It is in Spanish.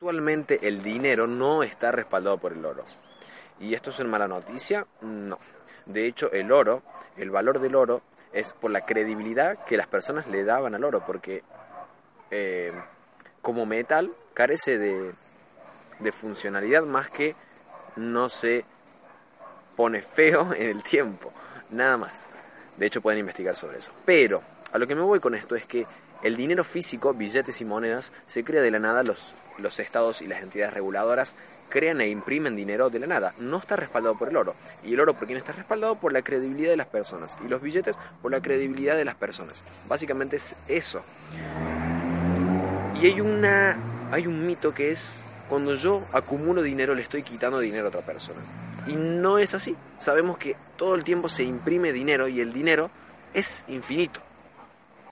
Actualmente el dinero no está respaldado por el oro. ¿Y esto es una mala noticia? No. De hecho, el oro, el valor del oro, es por la credibilidad que las personas le daban al oro, porque eh, como metal carece de, de funcionalidad más que no se pone feo en el tiempo, nada más. De hecho, pueden investigar sobre eso. Pero a lo que me voy con esto es que el dinero físico, billetes y monedas, se crea de la nada, los, los estados y las entidades reguladoras crean e imprimen dinero de la nada. No está respaldado por el oro. Y el oro, ¿por quién está respaldado? Por la credibilidad de las personas. Y los billetes, por la credibilidad de las personas. Básicamente es eso. Y hay, una, hay un mito que es, cuando yo acumulo dinero, le estoy quitando dinero a otra persona. Y no es así. Sabemos que todo el tiempo se imprime dinero y el dinero es infinito.